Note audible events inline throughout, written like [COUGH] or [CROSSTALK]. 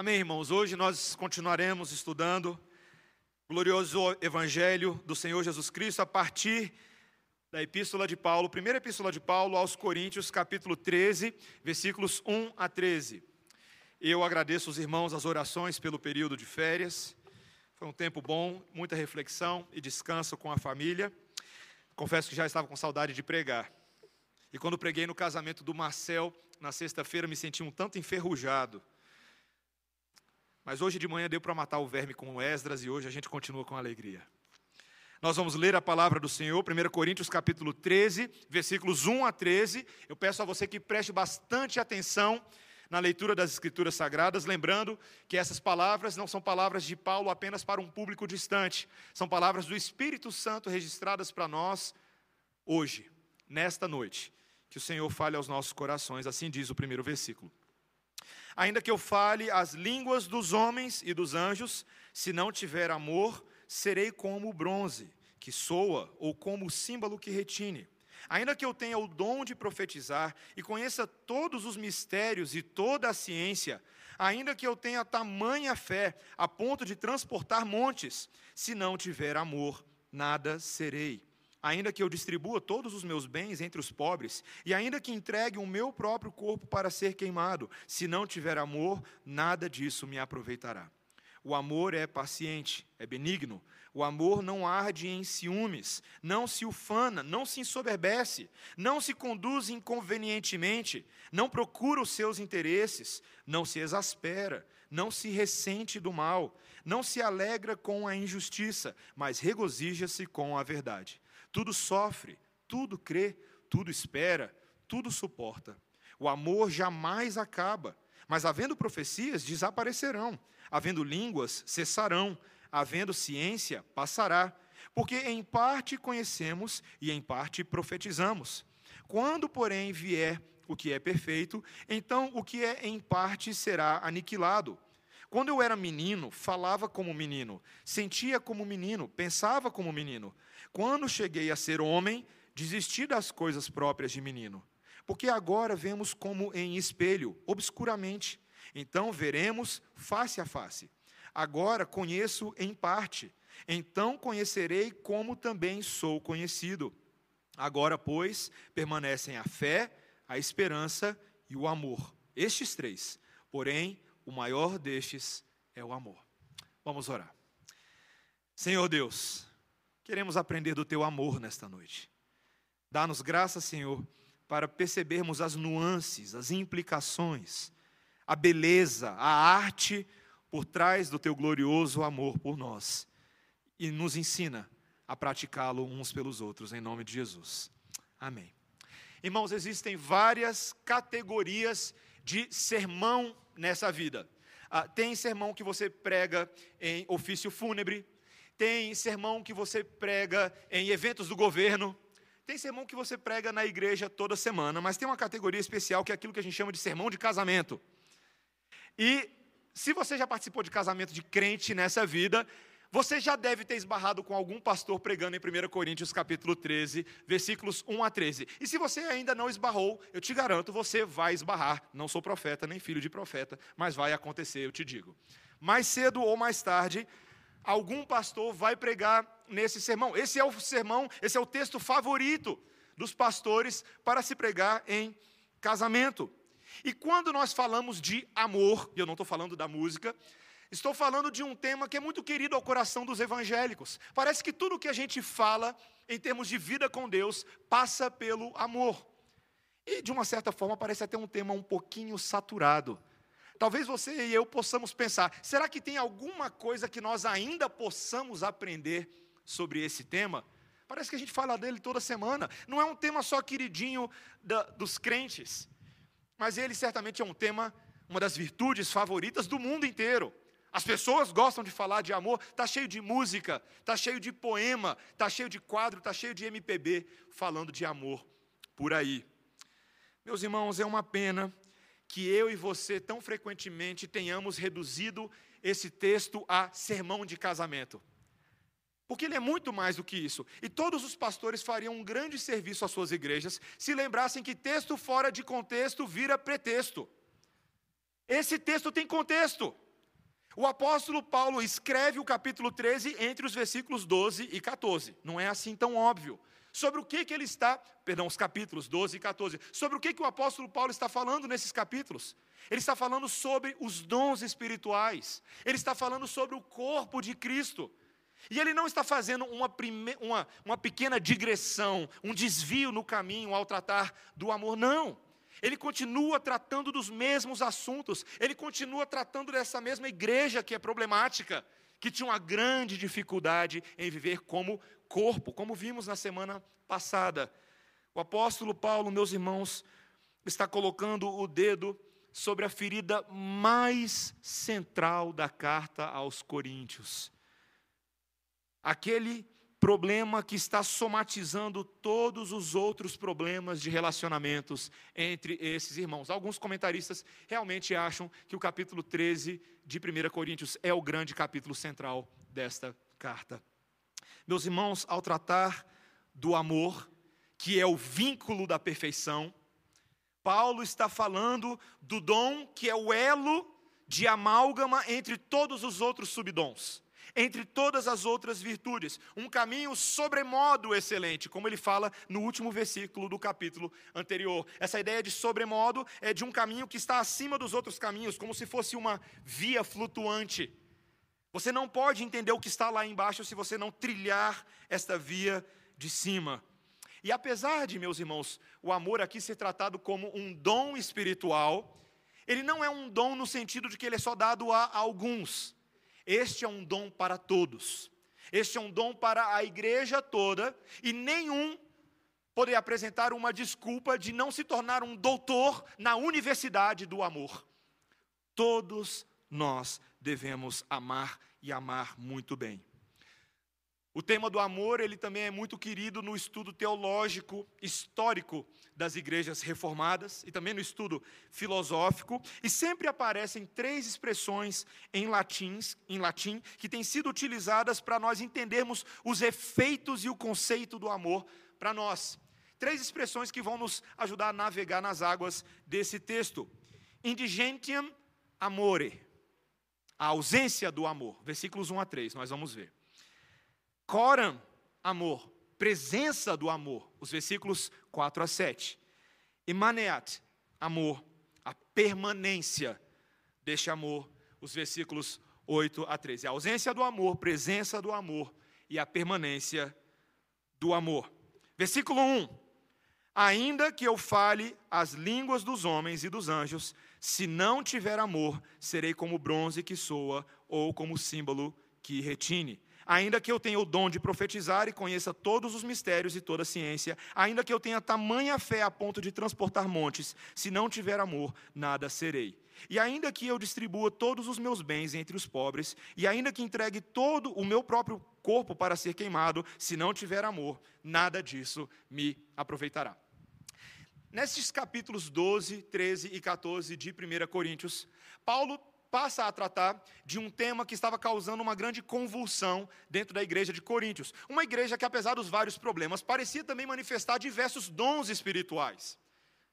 Amém, irmãos? Hoje nós continuaremos estudando o glorioso Evangelho do Senhor Jesus Cristo a partir da Epístola de Paulo, primeira Epístola de Paulo aos Coríntios, capítulo 13, versículos 1 a 13. Eu agradeço os irmãos as orações pelo período de férias. Foi um tempo bom, muita reflexão e descanso com a família. Confesso que já estava com saudade de pregar. E quando preguei no casamento do Marcel, na sexta-feira, me senti um tanto enferrujado. Mas hoje de manhã deu para matar o verme com Esdras e hoje a gente continua com alegria. Nós vamos ler a palavra do Senhor, 1 Coríntios capítulo 13, versículos 1 a 13. Eu peço a você que preste bastante atenção na leitura das Escrituras Sagradas, lembrando que essas palavras não são palavras de Paulo apenas para um público distante, são palavras do Espírito Santo registradas para nós hoje, nesta noite. Que o Senhor fale aos nossos corações, assim diz o primeiro versículo. Ainda que eu fale as línguas dos homens e dos anjos, se não tiver amor, serei como o bronze que soa ou como o símbolo que retine. Ainda que eu tenha o dom de profetizar e conheça todos os mistérios e toda a ciência, ainda que eu tenha tamanha fé a ponto de transportar montes, se não tiver amor, nada serei. Ainda que eu distribua todos os meus bens entre os pobres, e ainda que entregue o meu próprio corpo para ser queimado, se não tiver amor, nada disso me aproveitará. O amor é paciente, é benigno. O amor não arde em ciúmes, não se ufana, não se ensoberbece, não se conduz inconvenientemente, não procura os seus interesses, não se exaspera, não se ressente do mal, não se alegra com a injustiça, mas regozija-se com a verdade. Tudo sofre, tudo crê, tudo espera, tudo suporta. O amor jamais acaba, mas havendo profecias, desaparecerão Havendo línguas, cessarão, havendo ciência, passará. Porque em parte conhecemos e em parte profetizamos. Quando, porém, vier o que é perfeito, então o que é em parte será aniquilado. Quando eu era menino, falava como menino, sentia como menino, pensava como menino. Quando cheguei a ser homem, desisti das coisas próprias de menino. Porque agora vemos como em espelho, obscuramente. Então veremos face a face. Agora conheço em parte, então conhecerei como também sou conhecido. Agora, pois, permanecem a fé, a esperança e o amor. Estes três. Porém, o maior destes é o amor. Vamos orar. Senhor Deus, queremos aprender do teu amor nesta noite. Dá-nos graça, Senhor, para percebermos as nuances, as implicações a beleza, a arte por trás do teu glorioso amor por nós. E nos ensina a praticá-lo uns pelos outros, em nome de Jesus. Amém. Irmãos, existem várias categorias de sermão nessa vida. Ah, tem sermão que você prega em ofício fúnebre, tem sermão que você prega em eventos do governo, tem sermão que você prega na igreja toda semana, mas tem uma categoria especial que é aquilo que a gente chama de sermão de casamento. E se você já participou de casamento de crente nessa vida, você já deve ter esbarrado com algum pastor pregando em 1 Coríntios capítulo 13, versículos 1 a 13. E se você ainda não esbarrou, eu te garanto, você vai esbarrar. Não sou profeta, nem filho de profeta, mas vai acontecer, eu te digo. Mais cedo ou mais tarde, algum pastor vai pregar nesse sermão. Esse é o sermão, esse é o texto favorito dos pastores para se pregar em casamento. E quando nós falamos de amor, e eu não estou falando da música, estou falando de um tema que é muito querido ao coração dos evangélicos. Parece que tudo que a gente fala em termos de vida com Deus passa pelo amor. E de uma certa forma parece até um tema um pouquinho saturado. Talvez você e eu possamos pensar: será que tem alguma coisa que nós ainda possamos aprender sobre esse tema? Parece que a gente fala dele toda semana. Não é um tema só queridinho da, dos crentes mas ele certamente é um tema, uma das virtudes favoritas do mundo inteiro. As pessoas gostam de falar de amor, está cheio de música, está cheio de poema, está cheio de quadro, está cheio de MPB falando de amor por aí. Meus irmãos, é uma pena que eu e você tão frequentemente tenhamos reduzido esse texto a sermão de casamento. Porque ele é muito mais do que isso. E todos os pastores fariam um grande serviço às suas igrejas se lembrassem que texto fora de contexto vira pretexto. Esse texto tem contexto. O apóstolo Paulo escreve o capítulo 13 entre os versículos 12 e 14. Não é assim tão óbvio. Sobre o que, que ele está, perdão, os capítulos 12 e 14. Sobre o que, que o apóstolo Paulo está falando nesses capítulos? Ele está falando sobre os dons espirituais. Ele está falando sobre o corpo de Cristo. E ele não está fazendo uma, prime... uma, uma pequena digressão, um desvio no caminho ao tratar do amor, não. Ele continua tratando dos mesmos assuntos, ele continua tratando dessa mesma igreja que é problemática, que tinha uma grande dificuldade em viver como corpo, como vimos na semana passada. O apóstolo Paulo, meus irmãos, está colocando o dedo sobre a ferida mais central da carta aos Coríntios. Aquele problema que está somatizando todos os outros problemas de relacionamentos entre esses irmãos. Alguns comentaristas realmente acham que o capítulo 13 de 1 Coríntios é o grande capítulo central desta carta. Meus irmãos, ao tratar do amor, que é o vínculo da perfeição, Paulo está falando do dom que é o elo de amálgama entre todos os outros subdons entre todas as outras virtudes, um caminho sobremodo excelente, como ele fala no último versículo do capítulo anterior. Essa ideia de sobremodo é de um caminho que está acima dos outros caminhos, como se fosse uma via flutuante. Você não pode entender o que está lá embaixo se você não trilhar esta via de cima. E apesar de, meus irmãos, o amor aqui ser tratado como um dom espiritual, ele não é um dom no sentido de que ele é só dado a alguns. Este é um dom para todos. Este é um dom para a igreja toda e nenhum poderia apresentar uma desculpa de não se tornar um doutor na universidade do amor. Todos nós devemos amar e amar muito bem. O tema do amor, ele também é muito querido no estudo teológico histórico das igrejas reformadas e também no estudo filosófico, e sempre aparecem três expressões em latim, em latim que têm sido utilizadas para nós entendermos os efeitos e o conceito do amor para nós. Três expressões que vão nos ajudar a navegar nas águas desse texto. Indigentiam amore, a ausência do amor. Versículos 1 a 3, nós vamos ver. Coram, amor, presença do amor, os versículos 4 a 7. E maneat, amor, a permanência deste amor, os versículos 8 a 13. A ausência do amor, presença do amor e a permanência do amor. Versículo 1. Ainda que eu fale as línguas dos homens e dos anjos, se não tiver amor, serei como bronze que soa ou como símbolo que retine. Ainda que eu tenha o dom de profetizar e conheça todos os mistérios e toda a ciência, ainda que eu tenha tamanha fé a ponto de transportar montes, se não tiver amor, nada serei. E ainda que eu distribua todos os meus bens entre os pobres, e ainda que entregue todo o meu próprio corpo para ser queimado, se não tiver amor, nada disso me aproveitará. Nesses capítulos 12, 13 e 14 de 1 Coríntios, Paulo passa a tratar de um tema que estava causando uma grande convulsão dentro da igreja de Coríntios. Uma igreja que, apesar dos vários problemas, parecia também manifestar diversos dons espirituais.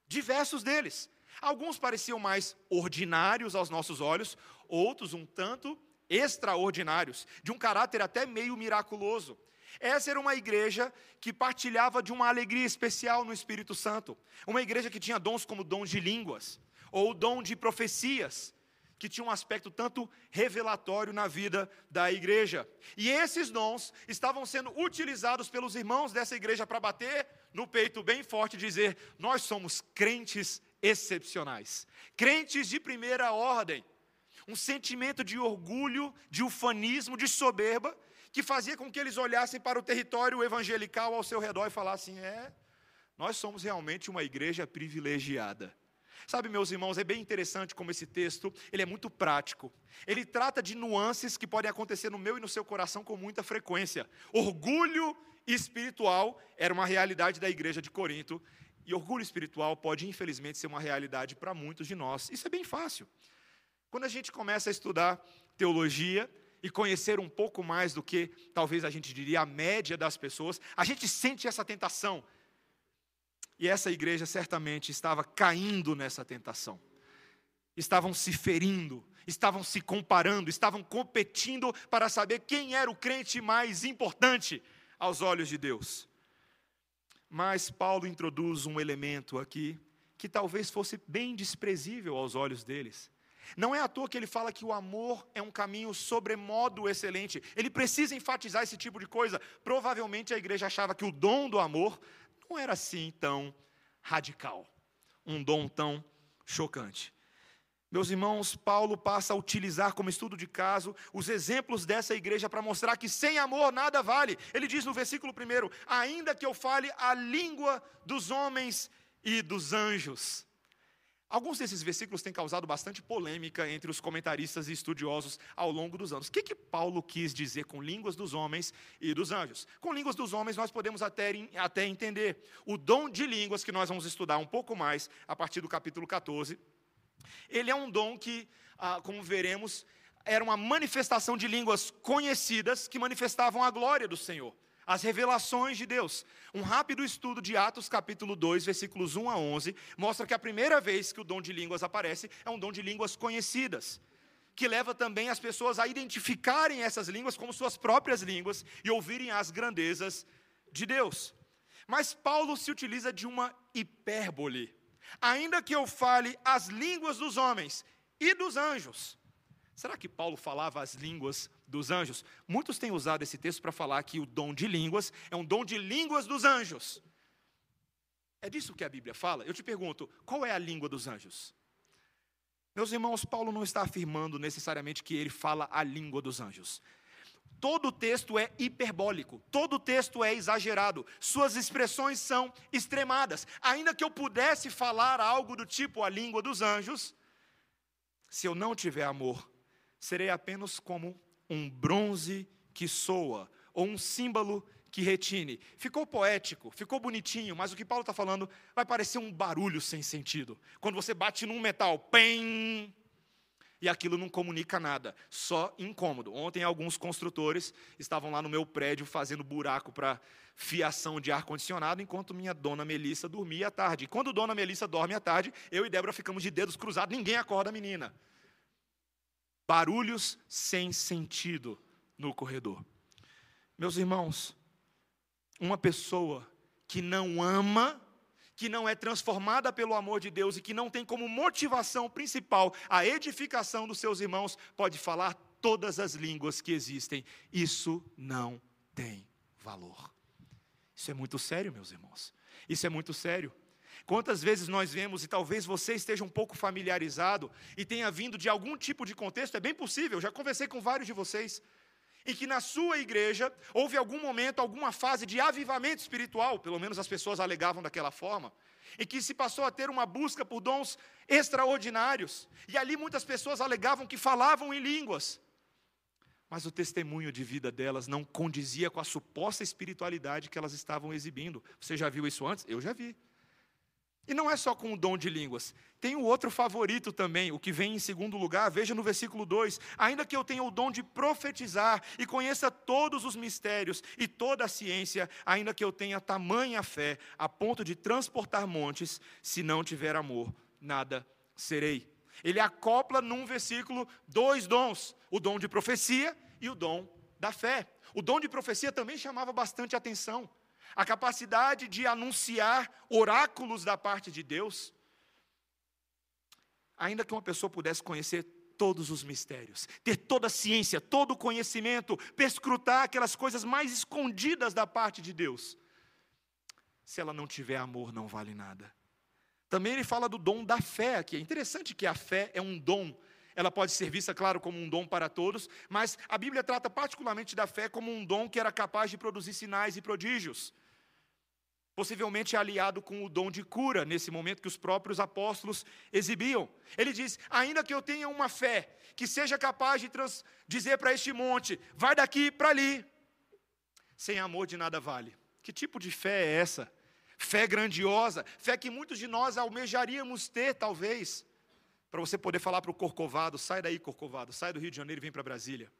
Diversos deles. Alguns pareciam mais ordinários aos nossos olhos, outros um tanto extraordinários, de um caráter até meio miraculoso. Essa era uma igreja que partilhava de uma alegria especial no Espírito Santo. Uma igreja que tinha dons como dons de línguas, ou dom de profecias, que tinha um aspecto tanto revelatório na vida da igreja. E esses dons estavam sendo utilizados pelos irmãos dessa igreja para bater no peito bem forte e dizer: Nós somos crentes excepcionais, crentes de primeira ordem. Um sentimento de orgulho, de ufanismo, de soberba, que fazia com que eles olhassem para o território evangelical ao seu redor e falassem: É, nós somos realmente uma igreja privilegiada. Sabe, meus irmãos, é bem interessante como esse texto, ele é muito prático. Ele trata de nuances que podem acontecer no meu e no seu coração com muita frequência. Orgulho espiritual era uma realidade da igreja de Corinto, e orgulho espiritual pode, infelizmente, ser uma realidade para muitos de nós. Isso é bem fácil. Quando a gente começa a estudar teologia, e conhecer um pouco mais do que talvez a gente diria a média das pessoas, a gente sente essa tentação e essa igreja certamente estava caindo nessa tentação. estavam se ferindo, estavam se comparando, estavam competindo para saber quem era o crente mais importante aos olhos de Deus. Mas Paulo introduz um elemento aqui que talvez fosse bem desprezível aos olhos deles. Não é à toa que ele fala que o amor é um caminho sobremodo excelente. Ele precisa enfatizar esse tipo de coisa. Provavelmente a igreja achava que o dom do amor não era assim tão radical, um dom tão chocante. Meus irmãos, Paulo passa a utilizar como estudo de caso os exemplos dessa igreja para mostrar que sem amor nada vale. Ele diz no versículo 1: Ainda que eu fale a língua dos homens e dos anjos. Alguns desses versículos têm causado bastante polêmica entre os comentaristas e estudiosos ao longo dos anos. O que, que Paulo quis dizer com línguas dos homens e dos anjos? Com línguas dos homens, nós podemos até, até entender. O dom de línguas, que nós vamos estudar um pouco mais a partir do capítulo 14, ele é um dom que, ah, como veremos, era uma manifestação de línguas conhecidas que manifestavam a glória do Senhor, as revelações de Deus. Um rápido estudo de Atos, capítulo 2, versículos 1 a 11, mostra que a primeira vez que o dom de línguas aparece é um dom de línguas conhecidas, que leva também as pessoas a identificarem essas línguas como suas próprias línguas e ouvirem as grandezas de Deus. Mas Paulo se utiliza de uma hipérbole ainda que eu fale as línguas dos homens e dos anjos. Será que Paulo falava as línguas dos anjos? Muitos têm usado esse texto para falar que o dom de línguas é um dom de línguas dos anjos. É disso que a Bíblia fala? Eu te pergunto, qual é a língua dos anjos? Meus irmãos, Paulo não está afirmando necessariamente que ele fala a língua dos anjos. Todo texto é hiperbólico, todo texto é exagerado, suas expressões são extremadas. Ainda que eu pudesse falar algo do tipo a língua dos anjos, se eu não tiver amor, serei apenas como um bronze que soa, ou um símbolo que retine. Ficou poético, ficou bonitinho, mas o que Paulo está falando vai parecer um barulho sem sentido. Quando você bate num metal, pem, e aquilo não comunica nada, só incômodo. Ontem alguns construtores estavam lá no meu prédio fazendo buraco para fiação de ar condicionado, enquanto minha dona Melissa dormia à tarde. E quando dona Melissa dorme à tarde, eu e Débora ficamos de dedos cruzados, ninguém acorda a menina. Barulhos sem sentido no corredor. Meus irmãos, uma pessoa que não ama que não é transformada pelo amor de Deus e que não tem como motivação principal a edificação dos seus irmãos, pode falar todas as línguas que existem. Isso não tem valor. Isso é muito sério, meus irmãos. Isso é muito sério. Quantas vezes nós vemos, e talvez você esteja um pouco familiarizado e tenha vindo de algum tipo de contexto, é bem possível, já conversei com vários de vocês em que na sua igreja houve algum momento, alguma fase de avivamento espiritual, pelo menos as pessoas alegavam daquela forma, em que se passou a ter uma busca por dons extraordinários, e ali muitas pessoas alegavam que falavam em línguas, mas o testemunho de vida delas não condizia com a suposta espiritualidade que elas estavam exibindo. Você já viu isso antes? Eu já vi. E não é só com o dom de línguas. Tem o outro favorito também, o que vem em segundo lugar, veja no versículo 2: Ainda que eu tenha o dom de profetizar e conheça todos os mistérios e toda a ciência, ainda que eu tenha tamanha fé a ponto de transportar montes, se não tiver amor, nada serei. Ele acopla num versículo dois dons: o dom de profecia e o dom da fé. O dom de profecia também chamava bastante atenção a capacidade de anunciar oráculos da parte de Deus. Ainda que uma pessoa pudesse conhecer todos os mistérios, ter toda a ciência, todo o conhecimento, perscrutar aquelas coisas mais escondidas da parte de Deus, se ela não tiver amor, não vale nada. Também ele fala do dom da fé aqui. É interessante que a fé é um dom. Ela pode ser vista, claro, como um dom para todos, mas a Bíblia trata particularmente da fé como um dom que era capaz de produzir sinais e prodígios possivelmente aliado com o dom de cura, nesse momento que os próprios apóstolos exibiam. Ele diz: ainda que eu tenha uma fé que seja capaz de trans, dizer para este monte, vai daqui para ali, sem amor de nada vale. Que tipo de fé é essa? Fé grandiosa, fé que muitos de nós almejaríamos ter, talvez, para você poder falar para o Corcovado: sai daí, Corcovado, sai do Rio de Janeiro e vem para Brasília.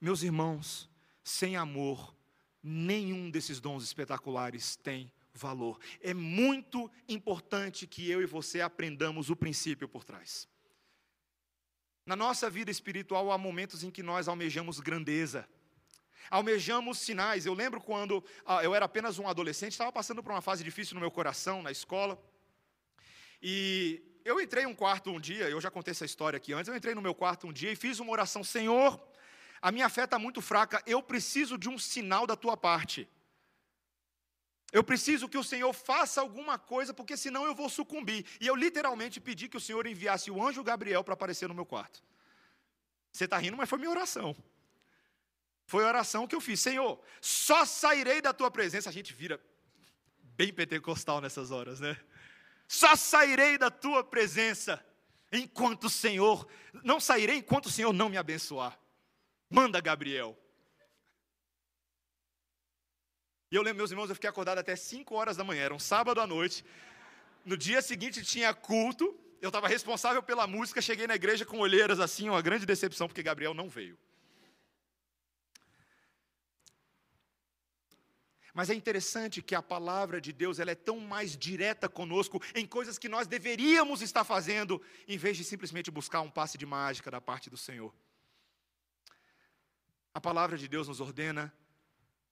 Meus irmãos, sem amor, nenhum desses dons espetaculares tem valor. É muito importante que eu e você aprendamos o princípio por trás. Na nossa vida espiritual há momentos em que nós almejamos grandeza, almejamos sinais. Eu lembro quando ah, eu era apenas um adolescente, estava passando por uma fase difícil no meu coração, na escola, e eu entrei em um quarto um dia, eu já contei essa história aqui antes, eu entrei no meu quarto um dia e fiz uma oração, Senhor, a minha fé está muito fraca, eu preciso de um sinal da tua parte. Eu preciso que o Senhor faça alguma coisa, porque senão eu vou sucumbir. E eu literalmente pedi que o Senhor enviasse o anjo Gabriel para aparecer no meu quarto. Você está rindo, mas foi minha oração. Foi a oração que eu fiz. Senhor, só sairei da tua presença. A gente vira bem pentecostal nessas horas, né? Só sairei da tua presença enquanto o Senhor, não sairei enquanto o Senhor não me abençoar. Manda Gabriel. E eu lembro, meus irmãos, eu fiquei acordado até 5 horas da manhã, era um sábado à noite. No dia seguinte tinha culto, eu estava responsável pela música, cheguei na igreja com olheiras assim, uma grande decepção, porque Gabriel não veio. Mas é interessante que a palavra de Deus ela é tão mais direta conosco em coisas que nós deveríamos estar fazendo, em vez de simplesmente buscar um passe de mágica da parte do Senhor. A palavra de Deus nos ordena: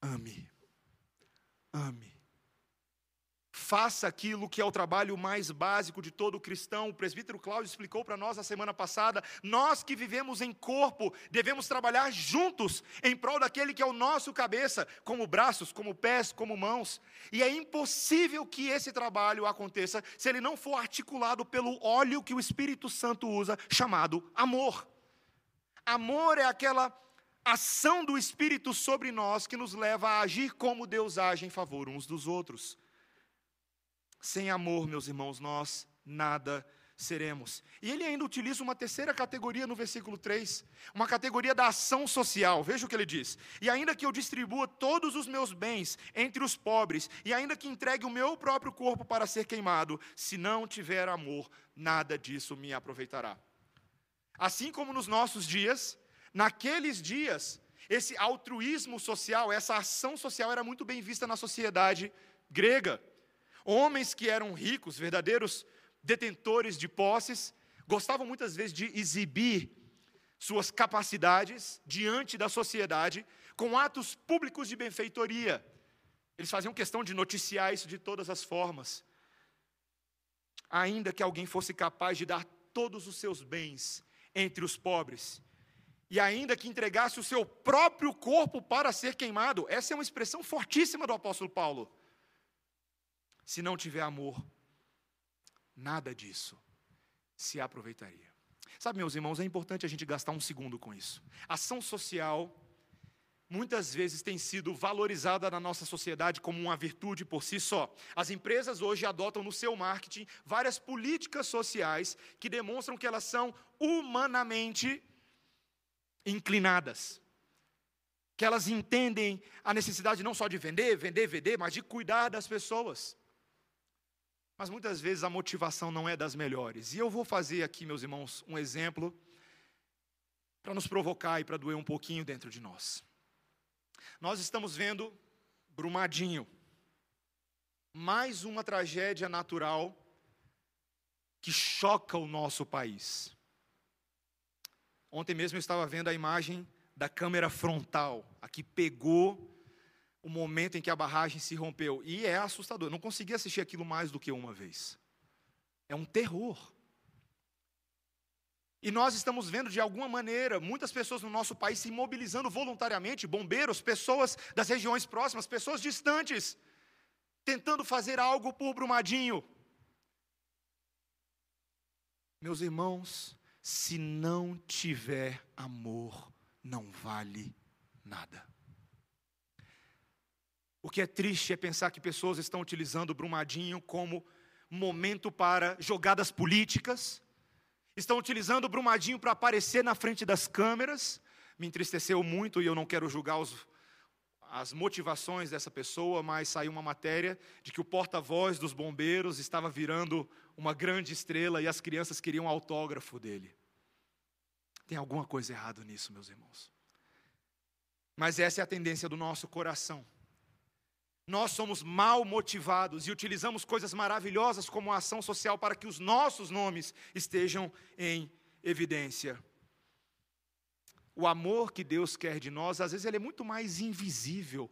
ame ame. Faça aquilo que é o trabalho mais básico de todo cristão. O presbítero Cláudio explicou para nós na semana passada. Nós que vivemos em corpo, devemos trabalhar juntos em prol daquele que é o nosso cabeça, como braços, como pés, como mãos. E é impossível que esse trabalho aconteça se ele não for articulado pelo óleo que o Espírito Santo usa, chamado amor. Amor é aquela ação do Espírito sobre nós que nos leva a agir como Deus age em favor uns dos outros. Sem amor, meus irmãos, nós nada seremos. E ele ainda utiliza uma terceira categoria no versículo 3, uma categoria da ação social. Veja o que ele diz: E ainda que eu distribua todos os meus bens entre os pobres, e ainda que entregue o meu próprio corpo para ser queimado, se não tiver amor, nada disso me aproveitará. Assim como nos nossos dias, Naqueles dias, esse altruísmo social, essa ação social era muito bem vista na sociedade grega. Homens que eram ricos, verdadeiros detentores de posses, gostavam muitas vezes de exibir suas capacidades diante da sociedade com atos públicos de benfeitoria. Eles faziam questão de noticiar isso de todas as formas. Ainda que alguém fosse capaz de dar todos os seus bens entre os pobres, e ainda que entregasse o seu próprio corpo para ser queimado. Essa é uma expressão fortíssima do apóstolo Paulo. Se não tiver amor, nada disso se aproveitaria. Sabe, meus irmãos, é importante a gente gastar um segundo com isso. Ação social muitas vezes tem sido valorizada na nossa sociedade como uma virtude por si só. As empresas hoje adotam no seu marketing várias políticas sociais que demonstram que elas são humanamente inclinadas. Que elas entendem a necessidade não só de vender, vender, vender, mas de cuidar das pessoas. Mas muitas vezes a motivação não é das melhores. E eu vou fazer aqui, meus irmãos, um exemplo para nos provocar e para doer um pouquinho dentro de nós. Nós estamos vendo Brumadinho, mais uma tragédia natural que choca o nosso país. Ontem mesmo eu estava vendo a imagem da câmera frontal, a que pegou o momento em que a barragem se rompeu. E é assustador. Eu não consegui assistir aquilo mais do que uma vez. É um terror. E nós estamos vendo de alguma maneira muitas pessoas no nosso país se mobilizando voluntariamente, bombeiros, pessoas das regiões próximas, pessoas distantes, tentando fazer algo por Brumadinho. Meus irmãos, se não tiver amor, não vale nada. O que é triste é pensar que pessoas estão utilizando o Brumadinho como momento para jogadas políticas, estão utilizando o Brumadinho para aparecer na frente das câmeras. Me entristeceu muito e eu não quero julgar os, as motivações dessa pessoa, mas saiu uma matéria de que o porta-voz dos bombeiros estava virando uma grande estrela e as crianças queriam autógrafo dele. Tem alguma coisa errada nisso, meus irmãos. Mas essa é a tendência do nosso coração. Nós somos mal motivados e utilizamos coisas maravilhosas como ação social para que os nossos nomes estejam em evidência. O amor que Deus quer de nós, às vezes, ele é muito mais invisível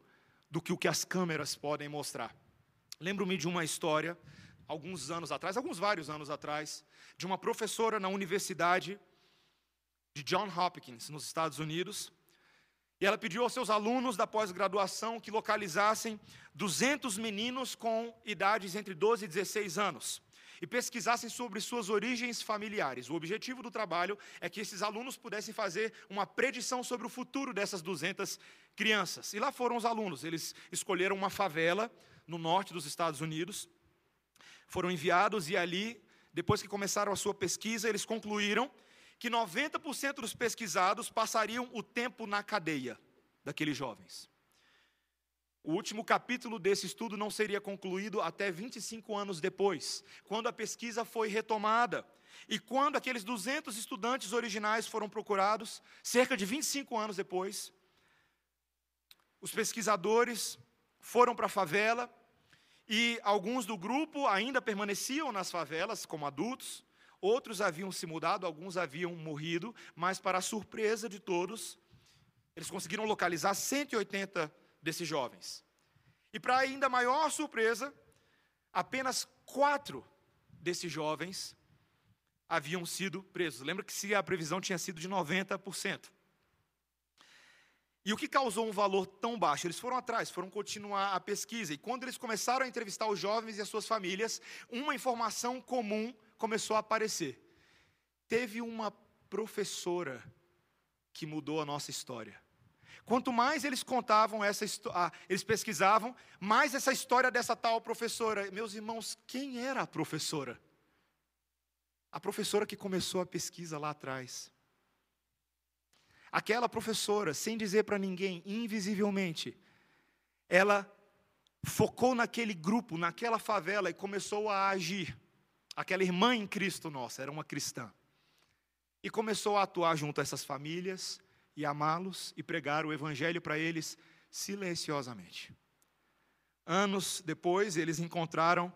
do que o que as câmeras podem mostrar. Lembro-me de uma história, alguns anos atrás, alguns vários anos atrás, de uma professora na universidade de John Hopkins, nos Estados Unidos, e ela pediu aos seus alunos da pós-graduação que localizassem 200 meninos com idades entre 12 e 16 anos e pesquisassem sobre suas origens familiares. O objetivo do trabalho é que esses alunos pudessem fazer uma predição sobre o futuro dessas 200 crianças. E lá foram os alunos, eles escolheram uma favela no norte dos Estados Unidos, foram enviados e ali, depois que começaram a sua pesquisa, eles concluíram que 90% dos pesquisados passariam o tempo na cadeia daqueles jovens. O último capítulo desse estudo não seria concluído até 25 anos depois, quando a pesquisa foi retomada. E quando aqueles 200 estudantes originais foram procurados, cerca de 25 anos depois, os pesquisadores foram para a favela e alguns do grupo ainda permaneciam nas favelas como adultos, Outros haviam se mudado, alguns haviam morrido, mas, para a surpresa de todos, eles conseguiram localizar 180 desses jovens. E, para ainda maior surpresa, apenas quatro desses jovens haviam sido presos. Lembra que se a previsão tinha sido de 90%. E o que causou um valor tão baixo? Eles foram atrás, foram continuar a pesquisa. E quando eles começaram a entrevistar os jovens e as suas famílias, uma informação comum começou a aparecer. Teve uma professora que mudou a nossa história. Quanto mais eles contavam essa história, eles pesquisavam, mais essa história dessa tal professora. Meus irmãos, quem era a professora? A professora que começou a pesquisa lá atrás. Aquela professora, sem dizer para ninguém, invisivelmente, ela focou naquele grupo, naquela favela e começou a agir aquela irmã em Cristo nossa, era uma cristã. E começou a atuar junto a essas famílias e amá-los e pregar o evangelho para eles silenciosamente. Anos depois, eles encontraram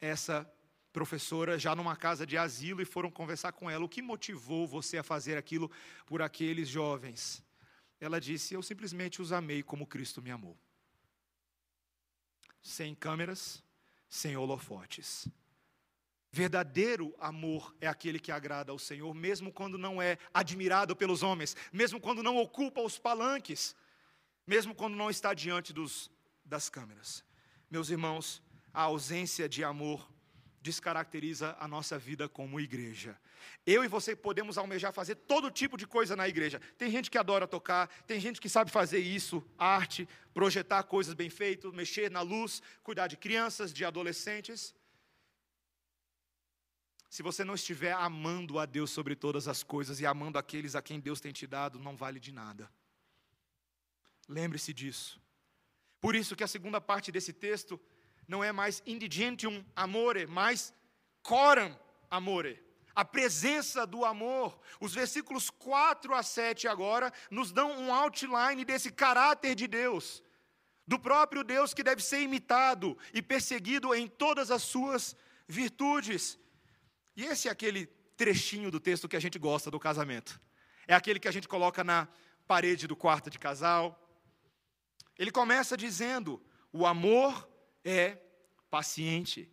essa professora já numa casa de asilo e foram conversar com ela. O que motivou você a fazer aquilo por aqueles jovens? Ela disse: Eu simplesmente os amei como Cristo me amou. Sem câmeras, sem holofotes. Verdadeiro amor é aquele que agrada ao Senhor, mesmo quando não é admirado pelos homens, mesmo quando não ocupa os palanques, mesmo quando não está diante dos, das câmeras. Meus irmãos, a ausência de amor descaracteriza a nossa vida como igreja. Eu e você podemos almejar fazer todo tipo de coisa na igreja. Tem gente que adora tocar, tem gente que sabe fazer isso, arte, projetar coisas bem feitas, mexer na luz, cuidar de crianças, de adolescentes se você não estiver amando a Deus sobre todas as coisas e amando aqueles a quem Deus tem te dado, não vale de nada. Lembre-se disso. Por isso que a segunda parte desse texto não é mais indigentium amore, mas coram amore. A presença do amor. Os versículos 4 a 7 agora nos dão um outline desse caráter de Deus, do próprio Deus que deve ser imitado e perseguido em todas as suas virtudes. E esse é aquele trechinho do texto que a gente gosta do casamento. É aquele que a gente coloca na parede do quarto de casal. Ele começa dizendo: o amor é paciente.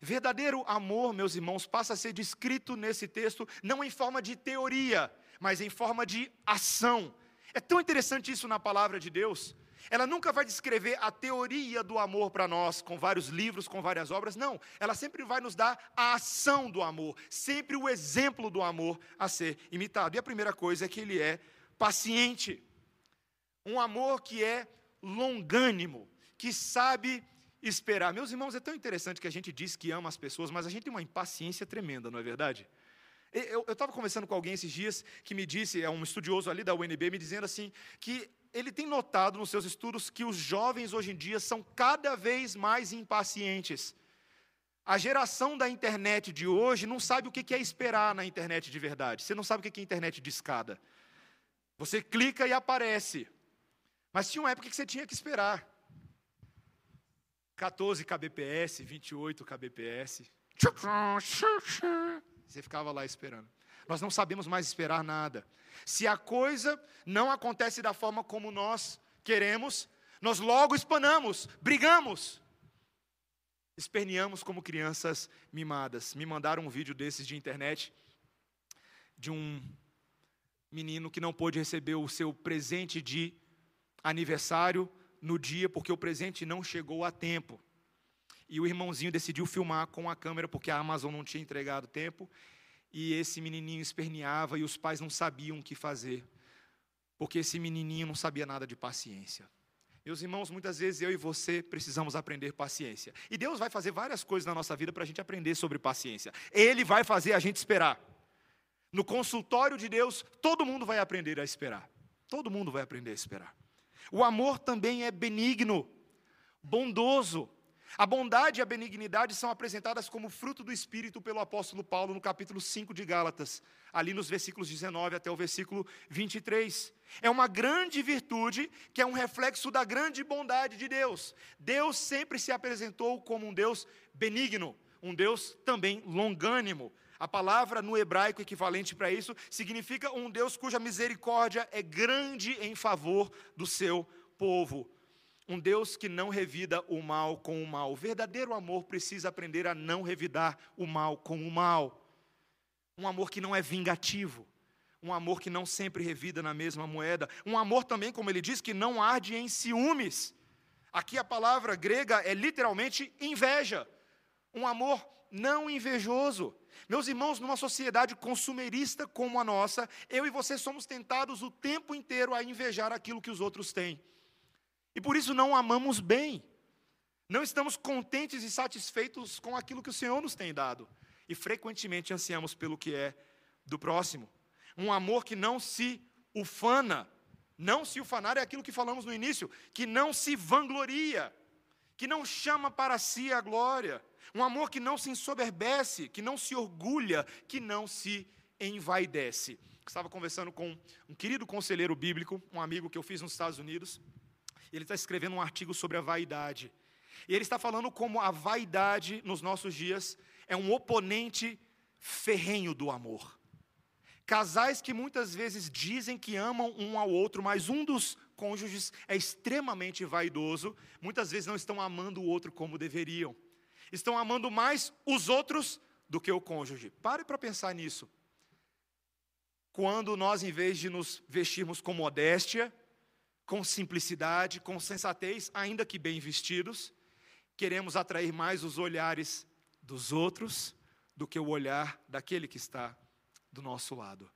Verdadeiro amor, meus irmãos, passa a ser descrito nesse texto não em forma de teoria, mas em forma de ação. É tão interessante isso na palavra de Deus, ela nunca vai descrever a teoria do amor para nós, com vários livros, com várias obras, não. Ela sempre vai nos dar a ação do amor, sempre o exemplo do amor a ser imitado. E a primeira coisa é que ele é paciente. Um amor que é longânimo, que sabe esperar. Meus irmãos, é tão interessante que a gente diz que ama as pessoas, mas a gente tem uma impaciência tremenda, não é verdade? Eu estava conversando com alguém esses dias que me disse, é um estudioso ali da UNB, me dizendo assim, que ele tem notado nos seus estudos que os jovens hoje em dia são cada vez mais impacientes. A geração da internet de hoje não sabe o que é esperar na internet de verdade. Você não sabe o que é internet de escada. Você clica e aparece. Mas tinha uma época que você tinha que esperar. 14 kbps, 28 kbps. Você ficava lá esperando. Nós não sabemos mais esperar nada. Se a coisa não acontece da forma como nós queremos, nós logo espanamos, brigamos, esperneamos como crianças mimadas. Me mandaram um vídeo desses de internet de um menino que não pôde receber o seu presente de aniversário no dia porque o presente não chegou a tempo. E o irmãozinho decidiu filmar com a câmera porque a Amazon não tinha entregado tempo. E esse menininho esperneava e os pais não sabiam o que fazer, porque esse menininho não sabia nada de paciência. Meus irmãos, muitas vezes eu e você precisamos aprender paciência. E Deus vai fazer várias coisas na nossa vida para a gente aprender sobre paciência. Ele vai fazer a gente esperar. No consultório de Deus, todo mundo vai aprender a esperar. Todo mundo vai aprender a esperar. O amor também é benigno, bondoso. A bondade e a benignidade são apresentadas como fruto do Espírito pelo apóstolo Paulo no capítulo 5 de Gálatas, ali nos versículos 19 até o versículo 23. É uma grande virtude que é um reflexo da grande bondade de Deus. Deus sempre se apresentou como um Deus benigno, um Deus também longânimo. A palavra no hebraico equivalente para isso significa um Deus cuja misericórdia é grande em favor do seu povo. Um Deus que não revida o mal com o mal. O verdadeiro amor precisa aprender a não revidar o mal com o mal. Um amor que não é vingativo. Um amor que não sempre revida na mesma moeda. Um amor também, como ele diz, que não arde em ciúmes. Aqui a palavra grega é literalmente inveja. Um amor não invejoso. Meus irmãos, numa sociedade consumerista como a nossa, eu e você somos tentados o tempo inteiro a invejar aquilo que os outros têm. E por isso não amamos bem. Não estamos contentes e satisfeitos com aquilo que o Senhor nos tem dado. E frequentemente ansiamos pelo que é do próximo. Um amor que não se ufana. Não se ufanar é aquilo que falamos no início, que não se vangloria, que não chama para si a glória. Um amor que não se ensoberbece, que não se orgulha, que não se envaidece. Estava conversando com um querido conselheiro bíblico, um amigo que eu fiz nos Estados Unidos. Ele está escrevendo um artigo sobre a vaidade. E ele está falando como a vaidade, nos nossos dias, é um oponente ferrenho do amor. Casais que muitas vezes dizem que amam um ao outro, mas um dos cônjuges é extremamente vaidoso, muitas vezes não estão amando o outro como deveriam. Estão amando mais os outros do que o cônjuge. Pare para pensar nisso. Quando nós, em vez de nos vestirmos com modéstia, com simplicidade, com sensatez, ainda que bem vestidos, queremos atrair mais os olhares dos outros do que o olhar daquele que está do nosso lado.